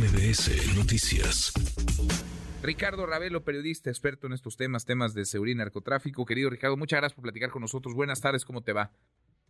MBS Noticias. Ricardo Ravelo, periodista, experto en estos temas, temas de seguridad y narcotráfico. Querido Ricardo, muchas gracias por platicar con nosotros. Buenas tardes, ¿cómo te va?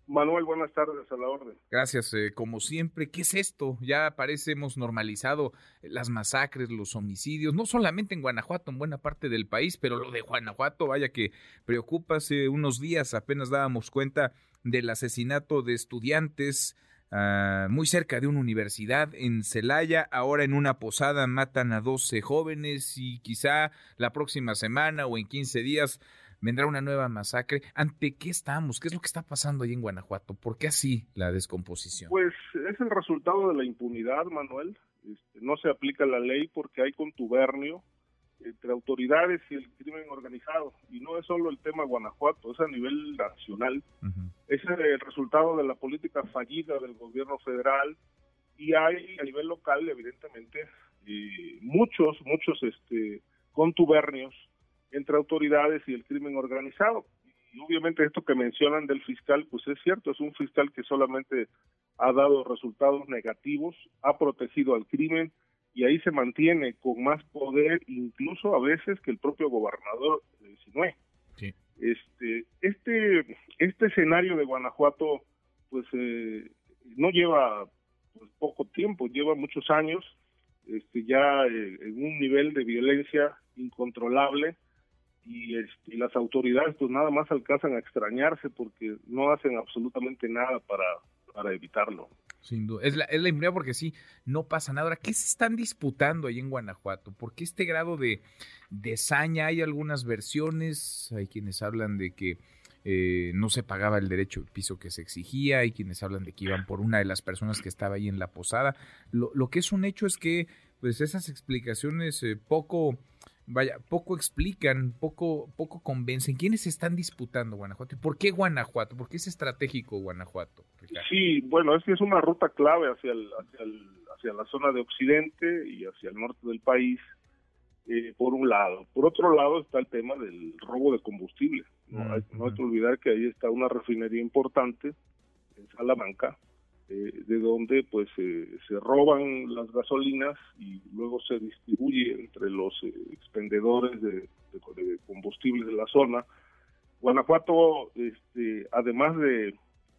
Manuel, buenas tardes, a la orden. Gracias, eh, como siempre. ¿Qué es esto? Ya parece hemos normalizado las masacres, los homicidios, no solamente en Guanajuato, en buena parte del país, pero lo de Guanajuato, vaya que preocupa. Hace unos días apenas dábamos cuenta del asesinato de estudiantes ah, muy cerca de una universidad en Celaya. Ahora en una posada matan a 12 jóvenes y quizá la próxima semana o en 15 días vendrá una nueva masacre. ¿Ante qué estamos? ¿Qué es lo que está pasando ahí en Guanajuato? ¿Por qué así la descomposición? Pues es el resultado de la impunidad, Manuel. Este, no se aplica la ley porque hay contubernio entre autoridades y el crimen organizado. Y no es solo el tema Guanajuato, es a nivel nacional. Es el resultado de la política fallida del gobierno federal y hay a nivel local, evidentemente, eh, muchos, muchos este, contubernios entre autoridades y el crimen organizado. Y obviamente esto que mencionan del fiscal, pues es cierto, es un fiscal que solamente ha dado resultados negativos, ha protegido al crimen y ahí se mantiene con más poder incluso a veces que el propio gobernador de Sinue. Este, este, este escenario de Guanajuato, pues eh, no lleva pues, poco tiempo, lleva muchos años, este, ya eh, en un nivel de violencia incontrolable, y, este, las autoridades pues nada más alcanzan a extrañarse porque no hacen absolutamente nada para, para evitarlo. Sin duda, es la, es porque sí, no pasa nada. Ahora, ¿qué se están disputando ahí en Guanajuato? ¿Por qué este grado de, de saña? Hay algunas versiones, hay quienes hablan de que eh, no se pagaba el derecho de piso que se exigía, hay quienes hablan de que iban por una de las personas que estaba ahí en la posada. Lo, lo que es un hecho es que pues esas explicaciones eh, poco vaya, poco explican, poco, poco convencen. ¿Quiénes están disputando Guanajuato? ¿Y por qué Guanajuato? ¿Por qué es estratégico Guanajuato? Sí, bueno, es que es una ruta clave hacia, el, hacia, el, hacia la zona de Occidente y hacia el norte del país, eh, por un lado. Por otro lado está el tema del robo de combustible. No, hay, no hay que olvidar que ahí está una refinería importante en Salamanca, eh, de donde pues eh, se roban las gasolinas y luego se distribuye entre los eh, expendedores de, de, combustible de la zona. Guanajuato, este, además de,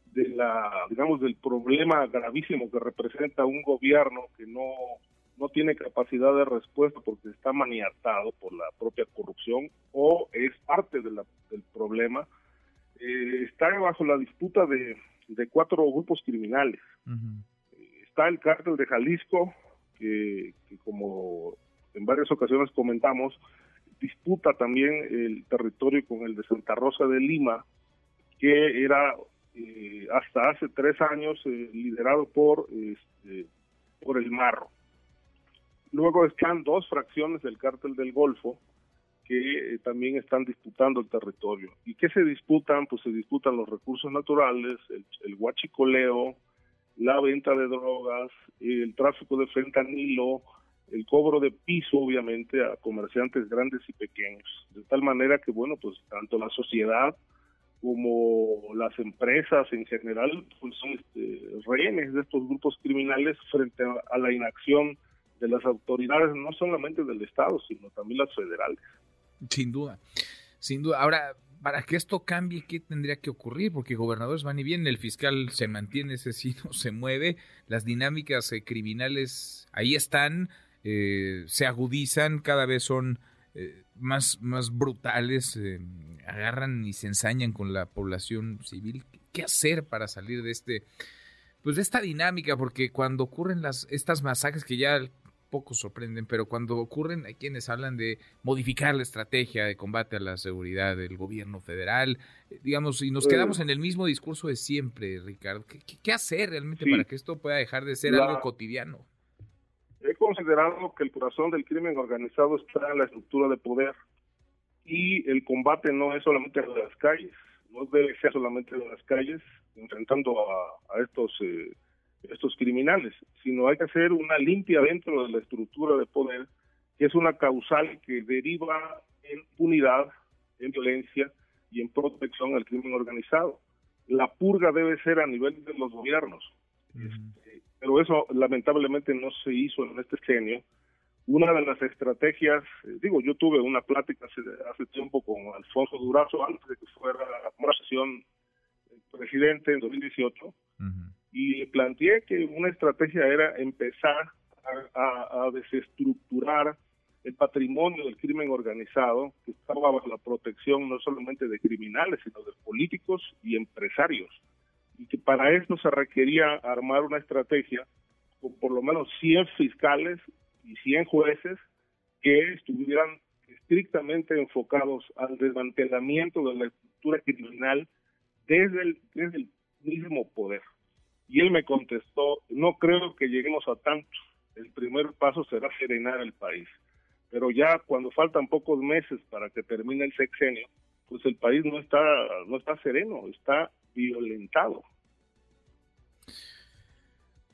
de la, digamos, del problema gravísimo que representa un gobierno que no, no tiene capacidad de respuesta porque está maniatado por la propia corrupción o es parte de del problema, está bajo la disputa de de cuatro grupos criminales. Está el cártel de Jalisco, que, como en varias ocasiones comentamos, disputa también el territorio con el de Santa Rosa de Lima, que era eh, hasta hace tres años eh, liderado por, este, por el Marro. Luego están dos fracciones del cártel del Golfo, que eh, también están disputando el territorio. ¿Y qué se disputan? Pues se disputan los recursos naturales, el, el huachicoleo, la venta de drogas, el tráfico de fentanilo, el cobro de piso, obviamente, a comerciantes grandes y pequeños. De tal manera que, bueno, pues tanto la sociedad como las empresas en general, pues son este, rehenes de estos grupos criminales frente a la inacción de las autoridades, no solamente del Estado, sino también las federales. Sin duda, sin duda. Ahora, para que esto cambie, ¿qué tendría que ocurrir? Porque gobernadores van y vienen, el fiscal se mantiene, ese sí no se mueve, las dinámicas eh, criminales ahí están, eh, se agudizan, cada vez son eh, más, más brutales, agarran y se ensañan con la población civil. ¿Qué hacer para salir de este, pues de esta dinámica? Porque cuando ocurren las, estas masacres que ya poco sorprenden, pero cuando ocurren hay quienes hablan de modificar la estrategia de combate a la seguridad del gobierno federal, eh, digamos, y nos quedamos en el mismo discurso de siempre, Ricardo. ¿Qué, hacer realmente para que esto pueda dejar de ser algo cotidiano? He considerado que el corazón del crimen organizado está en la estructura de poder y el combate no es solamente en las calles, no debe ser solamente en las calles, enfrentando a, a estos... Eh, estos criminales, sino hay que hacer una limpia dentro de la estructura de poder, que es una causal que deriva en unidad, en violencia y en protección al crimen organizado. La purga debe ser a nivel de los gobiernos, este, pero eso lamentablemente no se hizo en este genio. Una de las estrategias, eh, digo, yo tuve una plática hace, hace tiempo con Alfonso Durazo antes de que fuera una sesión presidente en 2018 y planteé que una estrategia era empezar a, desestructurar el patrimonio del crimen organizado que estaba bajo la protección no solamente de criminales, sino de políticos y empresarios. Y que para esto se requería armar una estrategia con por lo menos 100 fiscales y 100 jueces que estuvieran estrictamente enfocados al desmantelamiento de la estructura criminal desde el mismo poder. Y él me contestó, no creo que lleguemos a tanto. El primer paso será serenar el país. Pero ya cuando faltan pocos meses para que termine el sexenio, pues el país no está, no está sereno, está violentado.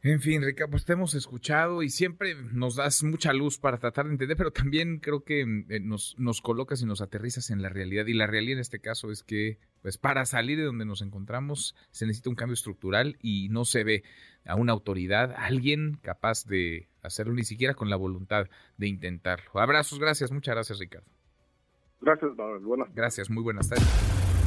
En fin, Ricardo, pues te hemos escuchado y siempre nos das mucha luz para tratar de entender, pero también creo que eh, nos, nos colocas y nos aterrizas en la realidad. Y la realidad en este caso es que, pues para salir de donde nos encontramos, se necesita un cambio estructural y no se ve a una autoridad, a alguien capaz de hacerlo, ni siquiera con la voluntad de intentarlo. Abrazos, gracias, muchas gracias, Ricardo. Gracias, Manuel. Buenas. Gracias, muy buenas tardes